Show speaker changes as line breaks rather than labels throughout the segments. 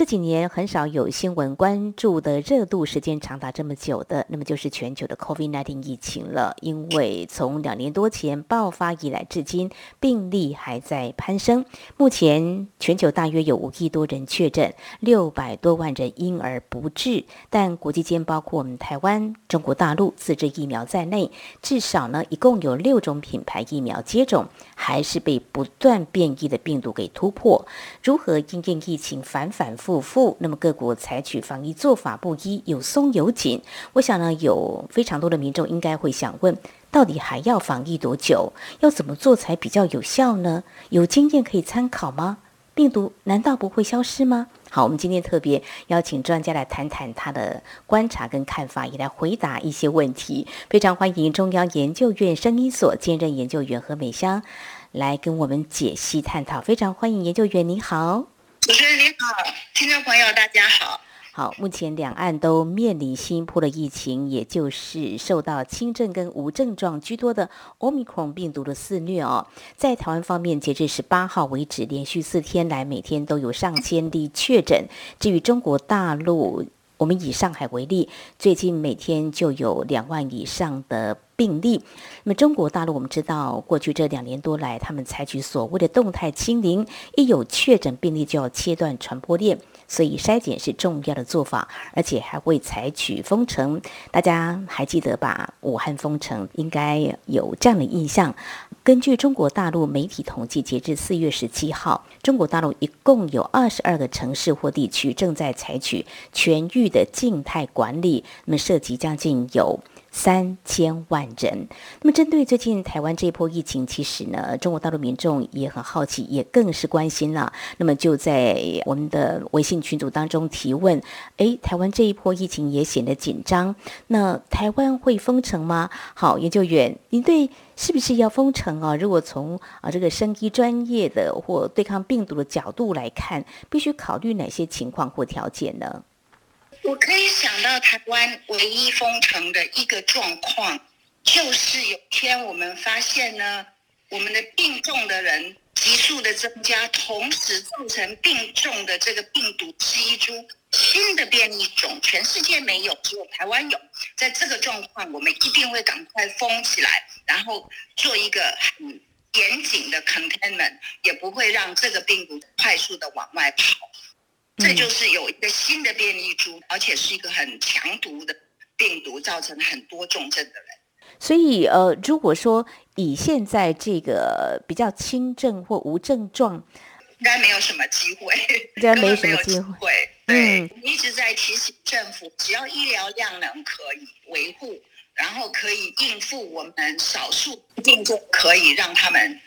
这几年很少有新闻关注的热度时间长达这么久的，那么就是全球的 COVID-19 疫情了。因为从两年多前爆发以来至今，病例还在攀升。目前全球大约有五亿多人确诊，六百多万人因而不治。但国际间包括我们台湾、中国大陆自制疫苗在内，至少呢一共有六种品牌疫苗接种，还是被不断变异的病毒给突破。如何应对疫情反反复？复复，那么各国采取防疫做法不一，有松有紧。我想呢，有非常多的民众应该会想问：到底还要防疫多久？要怎么做才比较有效呢？有经验可以参考吗？病毒难道不会消失吗？好，我们今天特别邀请专家来谈谈他的观察跟看法，也来回答一些问题。非常欢迎中央研究院声音所兼任研究员何美香来跟我们解析探讨。非常欢迎研究员，你好。
主持人你好，听众朋友大家好。
好，目前两岸都面临新一波的疫情，也就是受到轻症跟无症状居多的 Omicron 病毒的肆虐哦。在台湾方面，截至十八号为止，连续四天来每天都有上千例确诊。至于中国大陆，我们以上海为例，最近每天就有两万以上的病例。那么中国大陆，我们知道过去这两年多来，他们采取所谓的动态清零，一有确诊病例就要切断传播链，所以筛检是重要的做法，而且还会采取封城。大家还记得吧？武汉封城应该有这样的印象。根据中国大陆媒体统计，截至四月十七号，中国大陆一共有二十二个城市或地区正在采取全域的静态管理，那么涉及将近有。三千万人。那么，针对最近台湾这一波疫情，其实呢，中国大陆民众也很好奇，也更是关心了。那么，就在我们的微信群组当中提问：诶，台湾这一波疫情也显得紧张，那台湾会封城吗？好，研究员，您对是不是要封城啊？如果从啊这个生医专业的或对抗病毒的角度来看，必须考虑哪些情况或条件呢？
我可以想到台湾唯一封城的一个状况，就是有天我们发现呢，我们的病重的人急速的增加，同时造成病重的这个病毒是一株新的变异种，全世界没有，只有台湾有。在这个状况，我们一定会赶快封起来，然后做一个很严谨的 containment，也不会让这个病毒快速的往外跑。这就是有一个新的变异株，而且是一个很强毒的病毒，造成很多重症的人。
所以，呃，如果说以现在这个比较轻症或无症状，
应该没有什么机会，
应该没什么机会。
对，一直在提醒政府，只要医疗量能可以维护，然后可以应付我们少数病症，可以让他们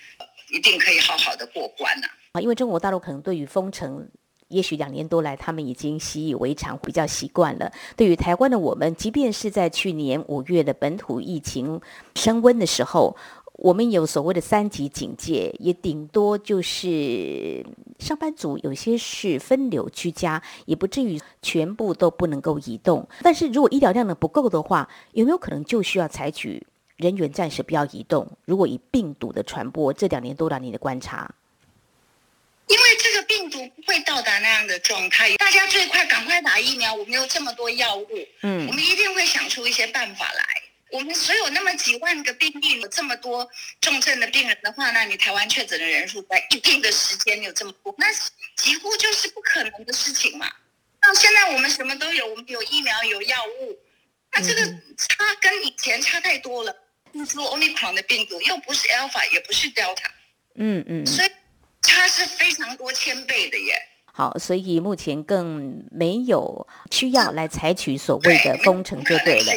一定可以好好的过关呢。
啊，因为中国大陆可能对于封城。也许两年多来，他们已经习以为常，比较习惯了。对于台湾的我们，即便是在去年五月的本土疫情升温的时候，我们有所谓的三级警戒，也顶多就是上班族有些是分流居家，也不至于全部都不能够移动。但是如果医疗量能不够的话，有没有可能就需要采取人员暂时不要移动？如果以病毒的传播，这两年多来你的观察？
因为这病毒不会到达那样的状态，大家最快赶快打疫苗。我们有这么多药物，嗯，我们一定会想出一些办法来。我们所有那么几万个病例，有这么多重症的病人的话，那你台湾确诊的人数在一定的时间有这么多，那几乎就是不可能的事情嘛。到现在我们什么都有，我们有疫苗，有药物，那这个差跟以前差太多了。你说 Omicron 的病毒又不是 Alpha，也不是 Delta，嗯嗯，所以。它是非常多千倍的耶。
好，所以目前更没有需要来采取所谓的封城就对了。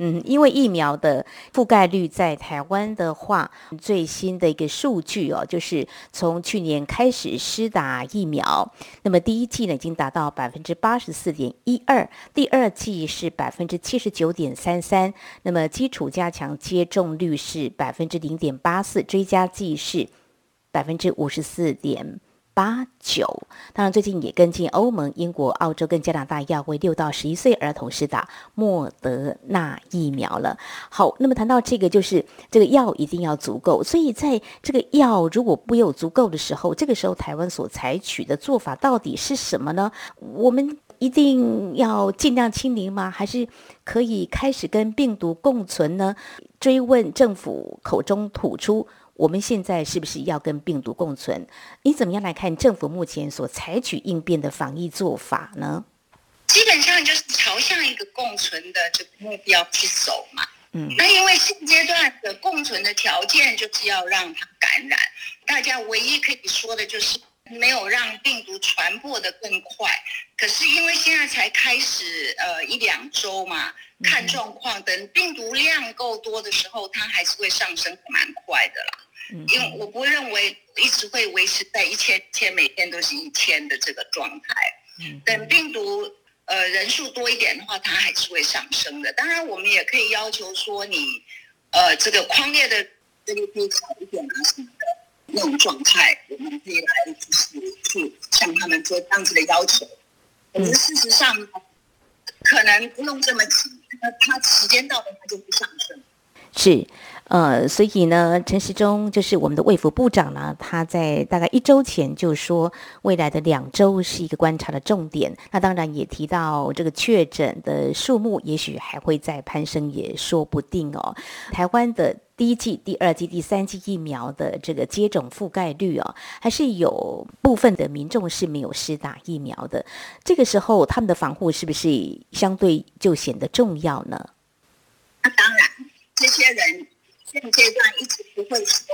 嗯，因为疫苗的覆盖率在台湾的话，最新的一个数据哦，就是从去年开始施打疫苗，那么第一季呢已经达到百分之八十四点一二，第二季是百分之七十九点三三，那么基础加强接种率是百分之零点八四，追加剂是百分之五十四点。八九，当然最近也跟进欧盟、英国、澳洲跟加拿大要为六到十一岁儿童施打莫德纳疫苗了。好，那么谈到这个，就是这个药一定要足够，所以在这个药如果没有足够的时候，这个时候台湾所采取的做法到底是什么呢？我们一定要尽量清零吗？还是可以开始跟病毒共存呢？追问政府口中吐出。我们现在是不是要跟病毒共存？你怎么样来看政府目前所采取应变的防疫做法呢？
基本上就是朝向一个共存的这个目标去走嘛。嗯，那因为现阶段的共存的条件就是要让它感染，大家唯一可以说的就是没有让病毒传播的更快。可是因为现在才开始呃一两周嘛，看状况，等病毒量够多的时候，它还是会上升蛮快的啦。因为我不认为一直会维持在一千千每天都是一千的这个状态。等病毒呃人数多一点的话，它还是会上升的。当然，我们也可以要求说你呃这个框列的这个可以少一点啊什么的那种状态，我们可以来就是去向他们做这样子的要求。可是事实上可能不用这么急，那它时间到了它就不上升。
是。呃，所以呢，陈时中就是我们的卫福部长呢，他在大概一周前就说，未来的两周是一个观察的重点。那当然也提到这个确诊的数目，也许还会再攀升，也说不定哦。台湾的第一季、第二季、第三季疫苗的这个接种覆盖率哦，还是有部分的民众是没有施打疫苗的。这个时候，他们的防护是不是相对就显得重要呢？
那当然，这些人。现阶段一直不会说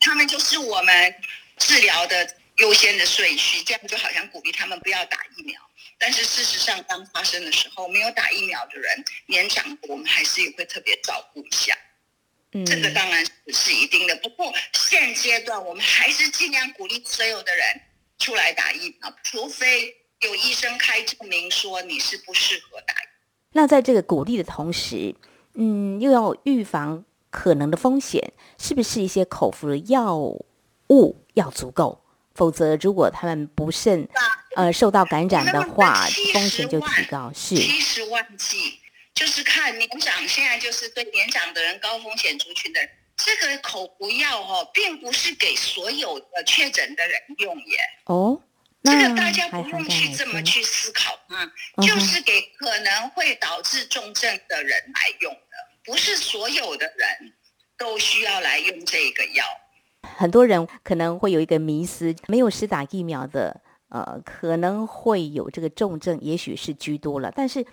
他们就是我们治疗的优先的顺序，这样就好像鼓励他们不要打疫苗。但是事实上，当发生的时候，没有打疫苗的人、年长的，我们还是也会特别照顾一下。嗯，这个当然是一定的。不过现阶段，我们还是尽量鼓励所有的人出来打疫苗，除非有医生开证明说你是不适合打。
那在这个鼓励的同时，嗯，又要预防。可能的风险是不是一些口服的药物要足够？否则，如果他们不慎呃受到感染的话，风险就提高。是
七十万剂，就是看年长，现在就是对年长的人、高风险族群的人，这个口服药哦，并不是给所有的确诊的人用耶。哦，这个大家不用去这么去思考啊，就是给可能会导致重症的人来用的。不是所有的人都需要来用这个药。
很多人可能会有一个迷思，没有施打疫苗的，呃，可能会有这个重症，也许是居多了。但是，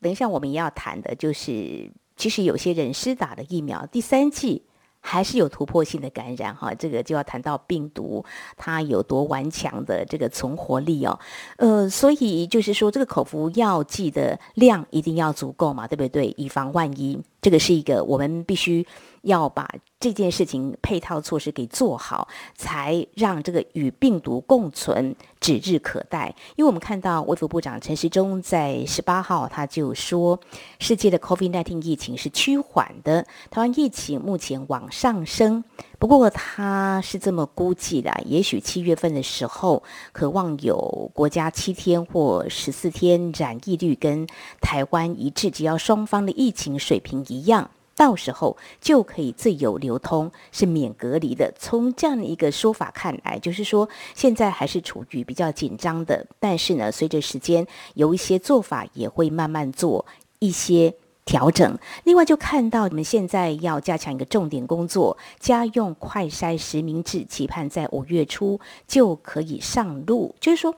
等一下我们也要谈的就是，其实有些人施打的疫苗第三剂。还是有突破性的感染哈，这个就要谈到病毒它有多顽强的这个存活力哦，呃，所以就是说这个口服药剂的量一定要足够嘛，对不对？以防万一，这个是一个我们必须。要把这件事情配套措施给做好，才让这个与病毒共存指日可待。因为我们看到卫福部长陈时中在十八号他就说，世界的 COVID-19 疫情是趋缓的，台湾疫情目前往上升。不过他是这么估计的，也许七月份的时候，渴望有国家七天或十四天染疫率跟台湾一致，只要双方的疫情水平一样。到时候就可以自由流通，是免隔离的。从这样的一个说法看来，就是说现在还是处于比较紧张的。但是呢，随着时间，有一些做法也会慢慢做一些调整。另外，就看到你们现在要加强一个重点工作，家用快筛实名制，期盼在五月初就可以上路。就是说。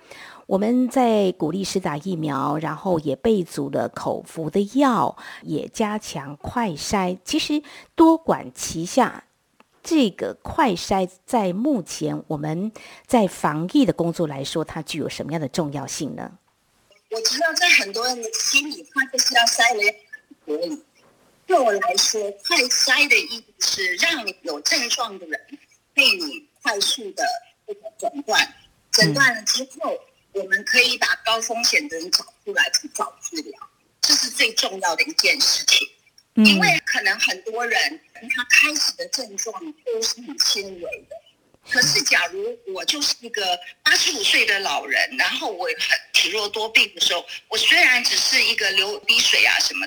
我们在鼓励施打疫苗，然后也备足了口服的药，也加强快筛。其实多管齐下，这个快筛在目前我们在防疫的工作来说，它具有什么样的重要性呢？
我知道在很多人的心里，他就是要筛了隔离，对我来说，快筛的意义是让你有症状的人被你快速的这个诊断，诊断了之后，我们可以把高风险的人找出来去找治疗，这是最重要的一件事情。因为可能很多人他开始的症状都是很轻微的，可是假如我就是一个八十五岁的老人，然后我很体弱多病的时候，我虽然只是一个流鼻水啊什么。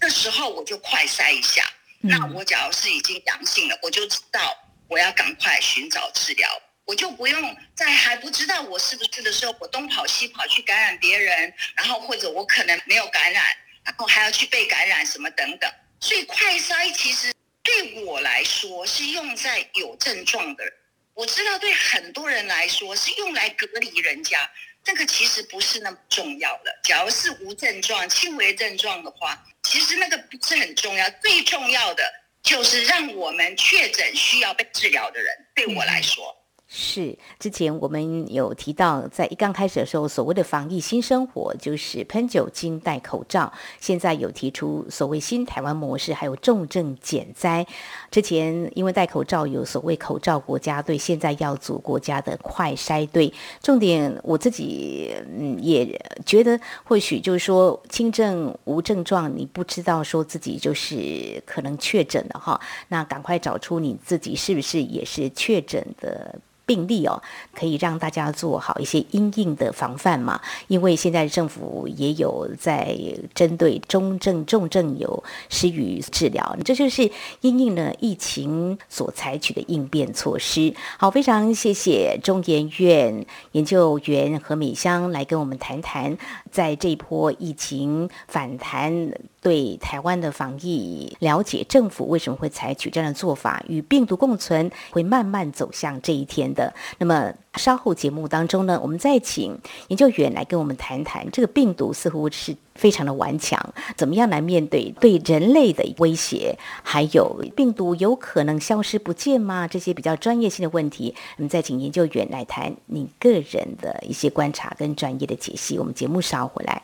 这时候我就快筛一下，那我假如是已经阳性了，我就知道我要赶快寻找治疗，我就不用在还不知道我是不是的时候，我东跑西跑去感染别人，然后或者我可能没有感染，然后还要去被感染什么等等。所以快筛其实对我来说是用在有症状的人，我知道对很多人来说是用来隔离人家。这个其实不是那么重要的。假如是无症状、轻微症状的话，其实那个不是很重要。最重要的就是让我们确诊需要被治疗的人，对我来说。
是，之前我们有提到，在一刚开始的时候，所谓的防疫新生活就是喷酒精、戴口罩。现在有提出所谓新台湾模式，还有重症减灾。之前因为戴口罩有所谓口罩国家队，现在要组国家的快筛队。重点我自己嗯也觉得，或许就是说轻症无症状，你不知道说自己就是可能确诊了哈，那赶快找出你自己是不是也是确诊的。病例哦，可以让大家做好一些阴应的防范嘛？因为现在政府也有在针对中症、重症有施予治疗，这就是因应了疫情所采取的应变措施。好，非常谢谢中研院研究员何美香来跟我们谈谈，在这一波疫情反弹。对台湾的防疫了解，政府为什么会采取这样的做法？与病毒共存，会慢慢走向这一天的。那么稍后节目当中呢，我们再请研究员来跟我们谈谈，这个病毒似乎是非常的顽强，怎么样来面对对人类的威胁？还有病毒有可能消失不见吗？这些比较专业性的问题，我们再请研究员来谈你个人的一些观察跟专业的解析。我们节目稍后回来。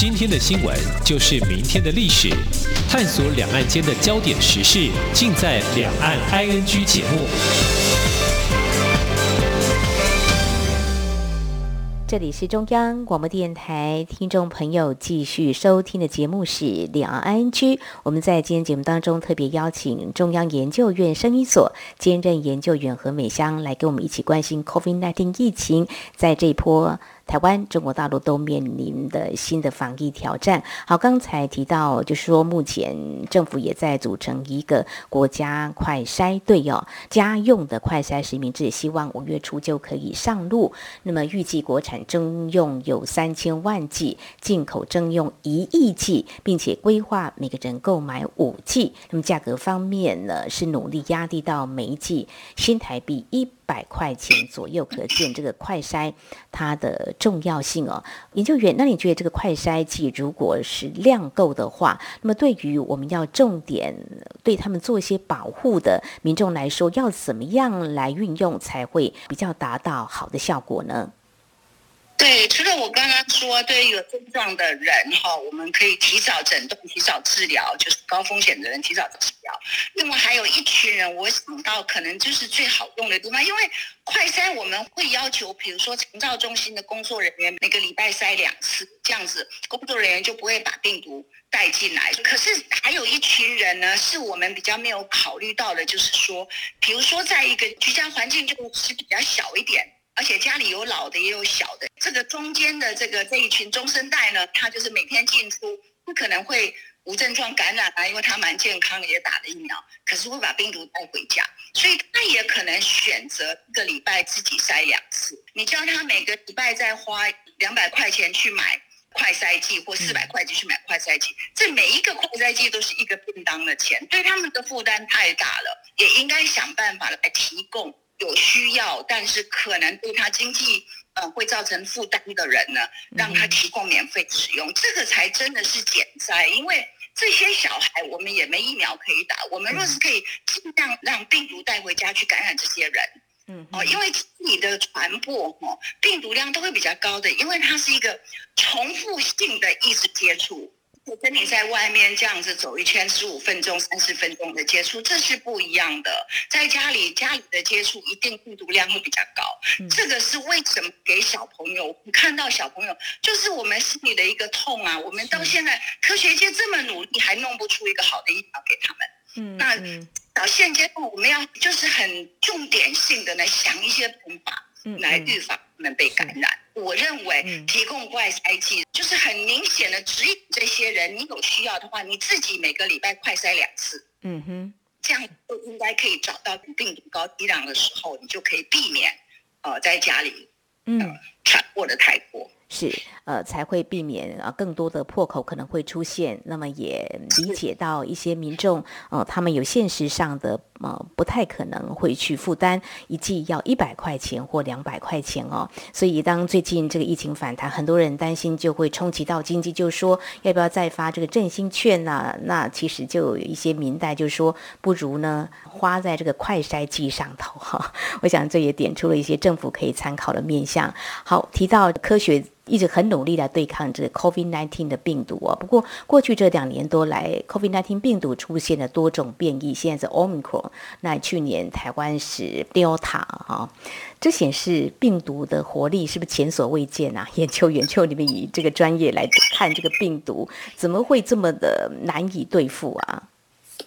今天的新闻就是明天的历史，探索两岸间的焦点时事，尽在《两岸 ING》节目。
这里是中央广播电台，听众朋友继续收听的节目是《两岸 ING》。我们在今天节目当中特别邀请中央研究院生医所兼任研究员何美香来跟我们一起关心 COVID-19 疫情，在这一波。台湾、中国大陆都面临的新的防疫挑战。好，刚才提到，就是说，目前政府也在组成一个国家快筛队哦，家用的快筛实名制，希望五月初就可以上路。那么，预计国产征用有三千万剂，进口征用一亿剂，并且规划每个人购买五剂。那么，价格方面呢，是努力压低到每一剂新台币一。百块钱左右，可见这个快筛它的重要性哦。研究员，那你觉得这个快筛剂如果是量够的话，那么对于我们要重点对他们做一些保护的民众来说，要怎么样来运用才会比较达到好的效果呢？
对，除了我刚刚说，对于有症状的人哈，我们可以提早诊断、提早治疗，就是高风险的人提早治疗。另外还有一群人，我想到可能就是最好用的地方，因为快筛我们会要求，比如说肠照中心的工作人员每个礼拜筛两次，这样子工作人员就不会把病毒带进来。可是还有一群人呢，是我们比较没有考虑到的，就是说，比如说在一个居家环境就是比较小一点。而且家里有老的也有小的，这个中间的这个这一群中生代呢，他就是每天进出，不可能会无症状感染啊，因为他蛮健康的，也打了疫苗，可是会把病毒带回家，所以他也可能选择一个礼拜自己筛两次。你叫他每个礼拜再花两百块钱去买快筛剂，或四百块钱去买快筛剂，这每一个快筛剂都是一个便当的钱，对他们的负担太大了，也应该想办法来提供。有需要，但是可能对他经济呃会造成负担的人呢，让他提供免费使用，这个才真的是减灾。因为这些小孩我们也没疫苗可以打，我们若是可以尽量让病毒带回家去感染这些人，
嗯，
哦，因为你的传播哦，病毒量都会比较高的，因为它是一个重复性的一直接触。我跟你在外面这样子走一圈，十五分钟、三十分钟的接触，这是不一样的。在家里，家里的接触一定病毒量会比较高。这个是为什么？给小朋友看到小朋友，就是我们心里的一个痛啊。我们到现在科学界这么努力，还弄不出一个好的疫苗给他们。嗯，那到现阶段，我们要就是很重点性的来想一些方法。来预防他们被感染。我认为提供快筛剂就是很明显的指引这些人，你有需要的话，你自己每个礼拜快筛两次。嗯哼，这样就应该可以找到病毒高低量的时候，你就可以避免呃在家里嗯传播的太多。
是，呃，才会避免啊更多的破口可能会出现。那么也理解到一些民众，呃，他们有现实上的呃不太可能会去负担一剂要一百块钱或两百块钱哦。所以当最近这个疫情反弹，很多人担心就会冲击到经济，就说要不要再发这个振兴券呢？那其实就有一些民代就说，不如呢花在这个快筛剂上头哈。我想这也点出了一些政府可以参考的面向。好，提到科学。一直很努力来对抗这 COVID-19 的病毒啊。不过过去这两年多来，COVID-19 病毒出现了多种变异，现在是 Omicron。那去年台湾是 Delta 哈，这显示病毒的活力是不是前所未见啊？研究员就你们以这个专业来看这个病毒，怎么会这么的难以对付啊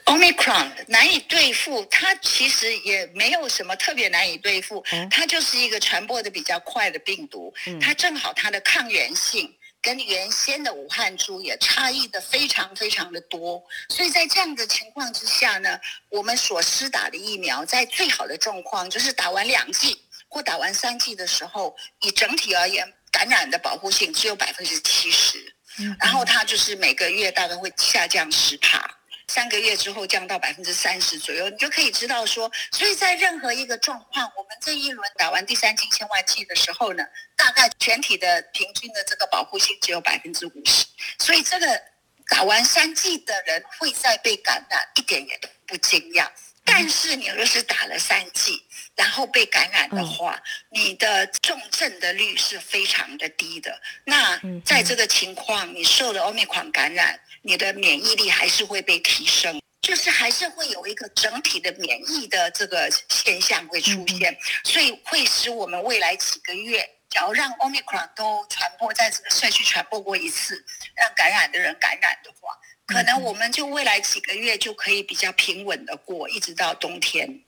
？Omicron 难以对付，它其实也没有什么特别难以对付，它就是一个传播的比较快的病毒，它正好它的抗原性跟原先的武汉株也差异的非常非常的多，所以在这样的情况之下呢，我们所施打的疫苗在最好的状况就是打完两剂或打完三剂的时候，以整体而言感染的保护性只有百分之七十，然后它就是每个月大概会下降十帕。三个月之后降到百分之三十左右，你就可以知道说，所以在任何一个状况，我们这一轮打完第三剂千万剂的时候呢，大概全体的平均的这个保护性只有百分之五十，所以这个打完三剂的人会再被感染，一点也不惊讶。但是你若是打了三剂，然后被感染的话，你的重症的率是非常的低的。那在这个情况，你受了欧米狂感染。你的免疫力还是会被提升，就是还是会有一个整体的免疫的这个现象会出现，所以会使我们未来几个月，假如让 Omicron 都传播在这个社区传播过一次，让感染的人感染的话，可能我们就未来几个月就可以比较平稳的过，一直到冬天。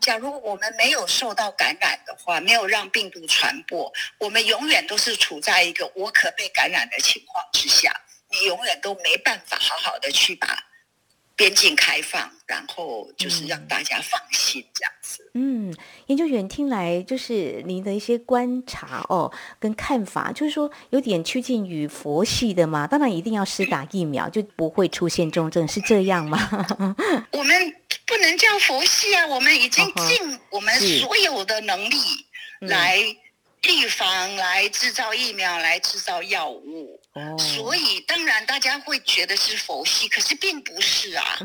假如我们没有受到感染的话，没有让病毒传播，我们永远都是处在一个我可被感染的情况之下。你永远都没办法好好的去把边境开放，然后就是让大家放心这样子。
嗯，研究员听来就是您的一些观察哦，跟看法，就是说有点趋近于佛系的嘛。当然一定要施打疫苗，就不会出现重症，是这样吗？
我们不能叫佛系啊，我们已经尽我们所有的能力来。预防来制造疫苗，来制造药物，所以当然大家会觉得是佛系，可是并不是啊。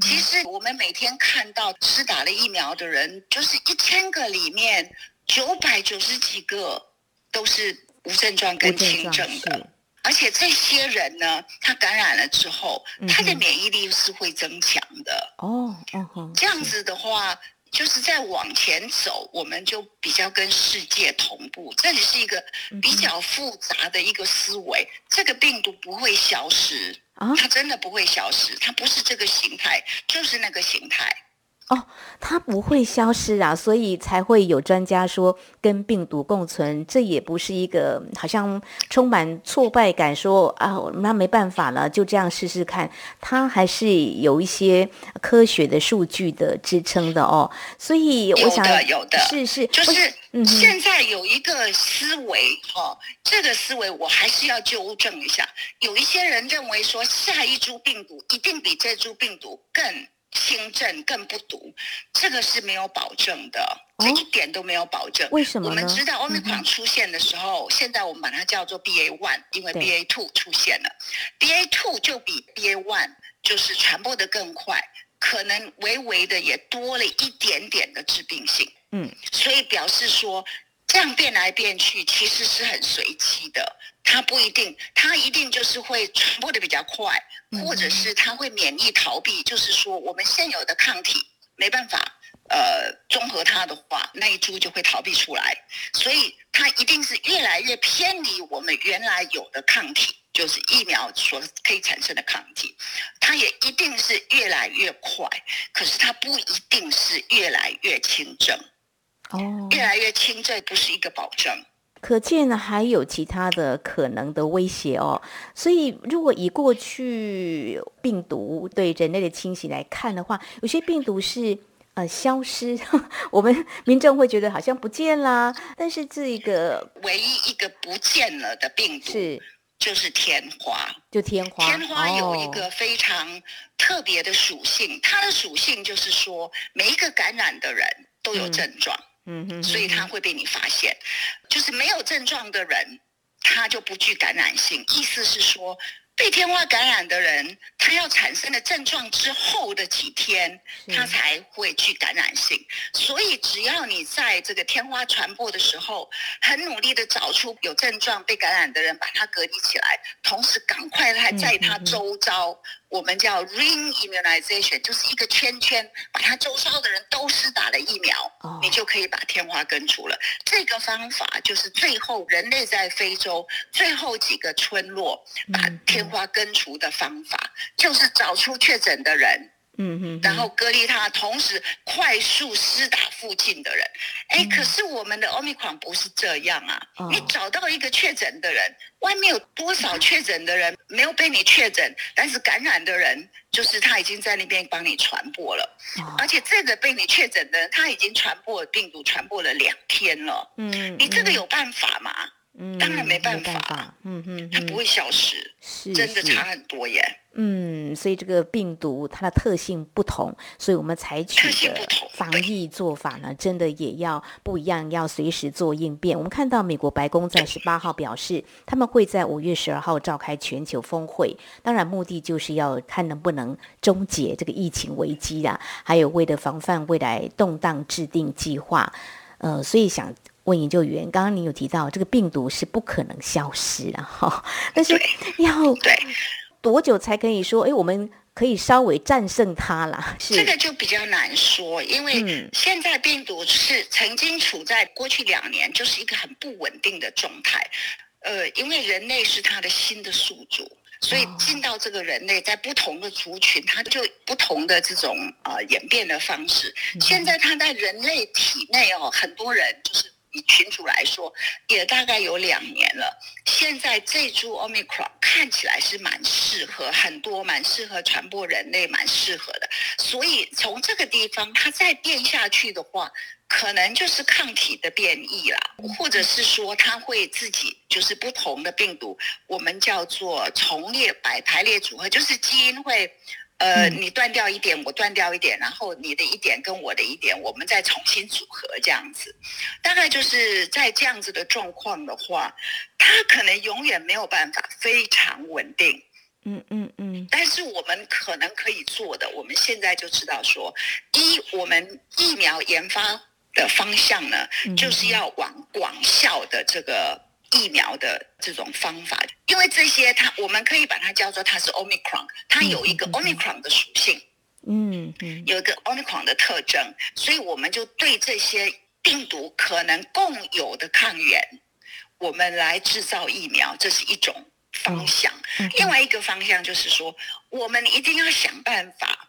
其实我们每天看到施打了疫苗的人，就是一千个里面九百九十几个都是无症状跟轻症的，而且这些人呢，他感染了之后，他的免疫力是会增强的。哦，这样子的话。就是在往前走，我们就比较跟世界同步。这里是一个比较复杂的一个思维。这个病毒不会消失，它真的不会消失，它不是这个形态，就是那个形态。
哦，它不会消失啊，所以才会有专家说跟病毒共存，这也不是一个好像充满挫败感，说啊那没办法了，就这样试试看。它还是有一些科学的数据的支撑的哦，所以我想
有的
是是，
就是现在有一个思维哈，这个思维我还是要纠正一下。有一些人认为说下一株病毒一定比这株病毒更。轻症更不毒，这个是没有保证的，这一点都没有保证。
为什么
我们知道 Omicron 出现的时候，现在我们把它叫做 BA one，因为 BA two 出现了，BA two 就比 BA one 就是传播的更快，可能微微的也多了一点点的致病性。
嗯，
所以表示说这样变来变去其实是很随机的，它不一定，它一定就是会传播的比较快，或者是它会免疫逃避，就是说我们现有的抗体没办法。呃，综合它的话，那一株就会逃避出来，所以它一定是越来越偏离我们原来有的抗体，就是疫苗所可以产生的抗体，它也一定是越来越快，可是它不一定是越来越轻症。
哦，
越来越轻这不是一个保证。
可见还有其他的可能的威胁哦。所以，如果以过去病毒对人类的侵袭来看的话，有些病毒是。呃，消失，我们民众会觉得好像不见啦。但是这个
唯一一个不见了的病毒
是
就是天花，
就天花。
天花有一个非常特别的属性，它的属性就是说，每一个感染的人都有症状，
嗯哼，
所以他会被你发现。就是没有症状的人，他就不具感染性。意思是说。被天花感染的人，他要产生了症状之后的几天，他才会具感染性。所以，只要你在这个天花传播的时候，很努力的找出有症状被感染的人，把他隔离起来，同时赶快来在他周遭。我们叫 ring immunization，就是一个圈圈，把它周遭的人都是打了疫苗，你就可以把天花根除了。这个方法就是最后人类在非洲最后几个村落把天花根除的方法，就是找出确诊的人。
嗯嗯，
然后隔离他，同时快速施打附近的人。哎，可是我们的奥密克戎不是这样啊！你找到一个确诊的人，外面有多少确诊的人没有被你确诊，但是感染的人就是他已经在那边帮你传播了，而且这个被你确诊的人他已经传播病毒传播了两天了。
嗯，
你这个有办法吗？
嗯，
当然没办
法。嗯嗯，
它不会消失，
是
真的差很多耶。
嗯，所以这个病毒它的特性不同，所以我们采取的防疫做法呢，真的也要不一样，要随时做应变。我们看到美国白宫在十八号表示，他们会在五月十二号召开全球峰会，当然目的就是要看能不能终结这个疫情危机啦，还有为了防范未来动荡制定计划。呃，所以想。问研究员，刚刚你有提到这个病毒是不可能消失的哈，但是要多久才可以说？哎，我们可以稍微战胜它了？
这个就比较难说，因为现在病毒是曾经处在过去两年就是一个很不稳定的状态。呃，因为人类是它的新的宿主，所以进到这个人类在不同的族群，它就不同的这种呃演变的方式。现在它在人类体内哦，很多人就是。以群主来说，也大概有两年了。现在这株 Omicron 看起来是蛮适合很多，蛮适合传播人类，蛮适合的。所以从这个地方，它再变下去的话，可能就是抗体的变异啦，或者是说它会自己就是不同的病毒，我们叫做重列摆排列组合，就是基因会。呃，你断掉一点，我断掉一点，然后你的一点跟我的一点，我们再重新组合这样子，大概就是在这样子的状况的话，它可能永远没有办法非常稳定。
嗯嗯嗯。
但是我们可能可以做的，我们现在就知道说，一，我们疫苗研发的方向呢，就是要往广效的这个。疫苗的这种方法，因为这些它我们可以把它叫做它是 omicron，它有一个 omicron 的属性，
嗯嗯，
有一个 omicron 的特征，所以我们就对这些病毒可能共有的抗原，我们来制造疫苗，这是一种方向。另外一个方向就是说，我们一定要想办法。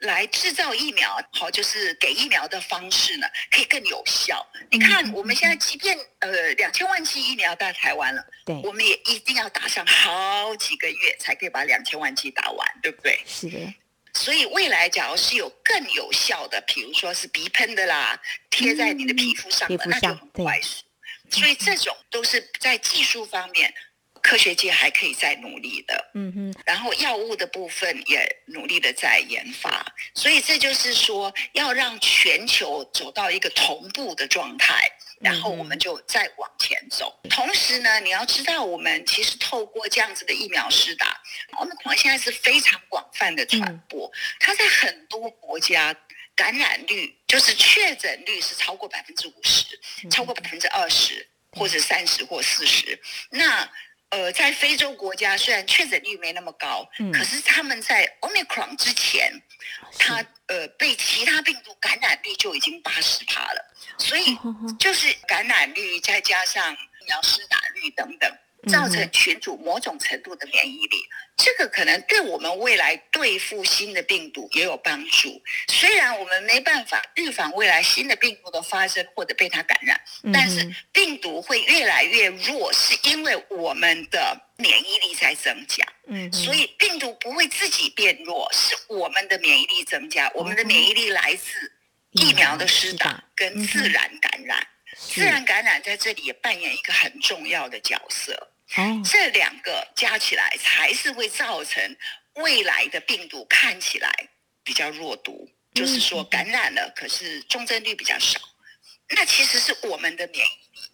来制造疫苗，好，就是给疫苗的方式呢，可以更有效。你看，我们现在即便呃两千万剂疫苗到台湾了，
对，
我们也一定要打上好几个月才可以把两千万剂打完，对不对？
是的。
所以未来，假如是有更有效的，比如说是鼻喷的啦，贴在你的皮肤上的，那就很快速。所以这种都是在技术方面。科学界还可以再努力的，
嗯哼，
然后药物的部分也努力的在研发，所以这就是说要让全球走到一个同步的状态，然后我们就再往前走。同时呢，你要知道，我们其实透过这样子的疫苗施打，我们现在是非常广泛的传播，它在很多国家。感染率就是确诊率是超过百分之五十，超过百分之二十或者三十或四十。那呃，在非洲国家虽然确诊率没那么高，可是他们在 Omicron 之前，他呃被其他病毒感染率就已经八十趴了，所以就是感染率再加上疫苗施打率等等。造成群组某种程度的免疫力，这个可能对我们未来对付新的病毒也有帮助。虽然我们没办法预防未来新的病毒的发生或者被它感染，但是病毒会越来越弱，是因为我们的免疫力在增加。嗯，所以病毒不会自己变弱，是我们的免疫力增加。我们的免疫力来自疫苗的施打跟自然感染。自然感染在这里也扮演一个很重要的角色。这两个加起来才是会造成未来的病毒看起来比较弱毒，就是说感染了，可是重症率比较少。那其实是我们的免疫力，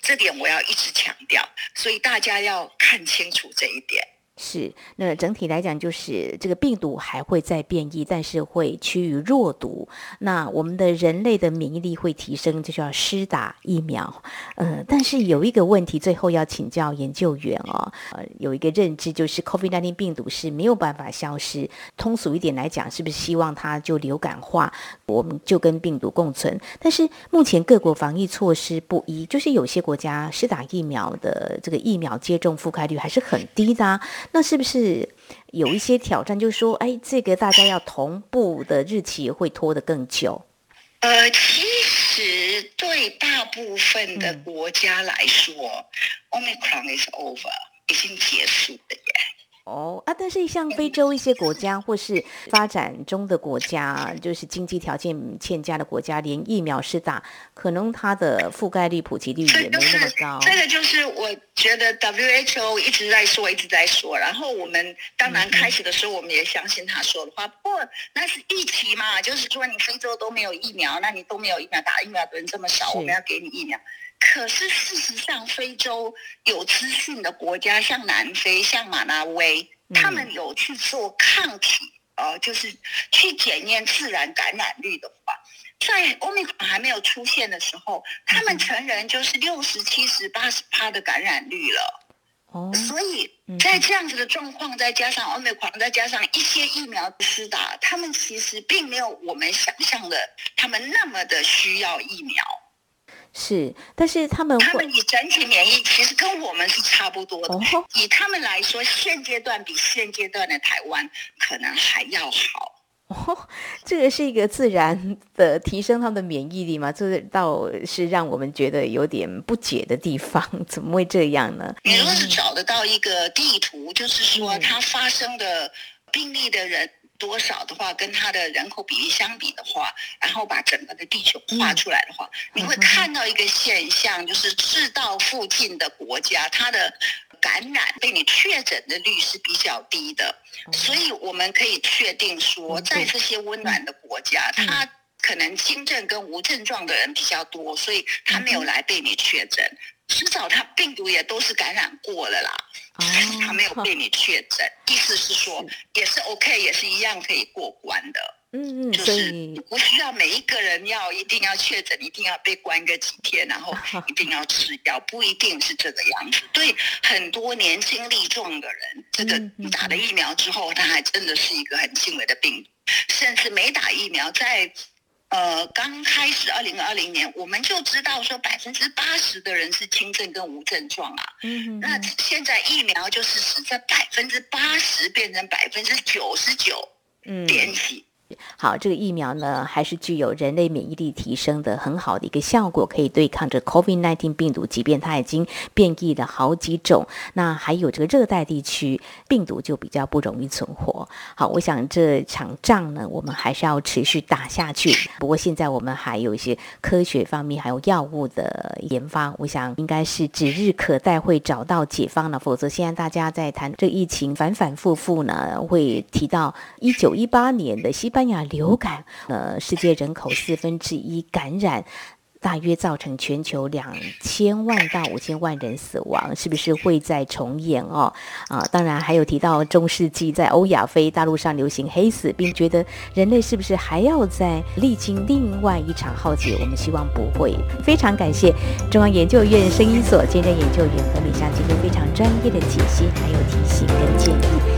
这点我要一直强调，所以大家要看清楚这一点。
是，那整体来讲，就是这个病毒还会再变异，但是会趋于弱毒。那我们的人类的免疫力会提升，就需要施打疫苗。呃，但是有一个问题，最后要请教研究员哦。呃，有一个认知就是 COVID-19 病毒是没有办法消失。通俗一点来讲，是不是希望它就流感化，我们就跟病毒共存？但是目前各国防疫措施不一，就是有些国家施打疫苗的这个疫苗接种覆盖率还是很低的。那是不是有一些挑战？就是说，哎，这个大家要同步的日期会拖得更久。
呃，其实对大部分的国家来说，Omicron is over，已经结束了耶。
哦啊，但是像非洲一些国家或是发展中的国家，就是经济条件欠佳的国家，连疫苗是打，可能它的覆盖率、普及率也没那么高。
这个就是我觉得 WHO 一直在说，一直在说。然后我们当然开始的时候，我们也相信他说的话。不过那是预期嘛，就是说你非洲都没有疫苗，那你都没有疫苗打疫苗的人这么少，我们要给你疫苗。可是事实上，非洲有资讯的国家，像南非、像马拉维，他们有去做抗体，呃，就是去检验自然感染率的话，在欧米克还没有出现的时候，他们成人就是六十七十八十趴的感染率了。哦，所以在这样子的状况，再加上欧米克再加上一些疫苗施打，他们其实并没有我们想象的他们那么的需要疫苗。
是，但是他们
他们以整体免疫其实跟我们是差不多的。以他们来说，现阶段比现阶段的台湾可能还要好。
哦，这个是一个自然的提升他们的免疫力吗？这倒是让我们觉得有点不解的地方。怎么会这样呢？
你若是找得到一个地图，就是说它发生的病例的人。多少的话，跟它的人口比例相比的话，然后把整个的地球画出来的话，你会看到一个现象，就是赤道附近的国家，它的感染被你确诊的率是比较低的，所以我们可以确定说，在这些温暖的国家，它可能轻症跟无症状的人比较多，所以他没有来被你确诊。至少他病毒也都是感染过了啦，他没有被你确诊，意思是说也是 OK，也是一样可以过关的。嗯嗯，就是不需要每一个人要一定要确诊，一定要被关个几天，然后 一定要吃药，不一定是这个样子。对很多年轻力壮的人，这个打了疫苗之后，他还真的是一个很轻微的病，甚至没打疫苗在。呃，刚开始二零二零年，我们就知道说百分之八十的人是轻症跟无症状啊。嗯，那现在疫苗就是使这百分之八十变成百分之九十九，点几。
好，这个疫苗呢，还是具有人类免疫力提升的很好的一个效果，可以对抗这 COVID-19 病毒，即便它已经变异了好几种。那还有这个热带地区病毒就比较不容易存活。好，我想这场仗呢，我们还是要持续打下去。不过现在我们还有一些科学方面还有药物的研发，我想应该是指日可待会找到解方了。否则现在大家在谈这疫情反反复复呢，会提到一九一八年的西班牙流感，呃，世界人口四分之一感染，大约造成全球两千万到五千万人死亡，是不是会再重演哦？啊，当然还有提到中世纪在欧亚非大陆上流行黑死病，觉得人类是不是还要再历经另外一场浩劫？我们希望不会。非常感谢中央研究院声音所兼任研究员何美香今天非常专业的解析，还有提醒跟建议，